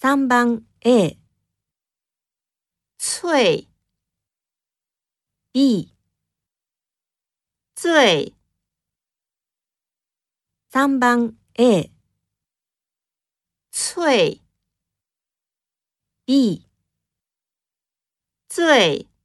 3番 A、脆、B、醉、3番 A、脆、B、醉。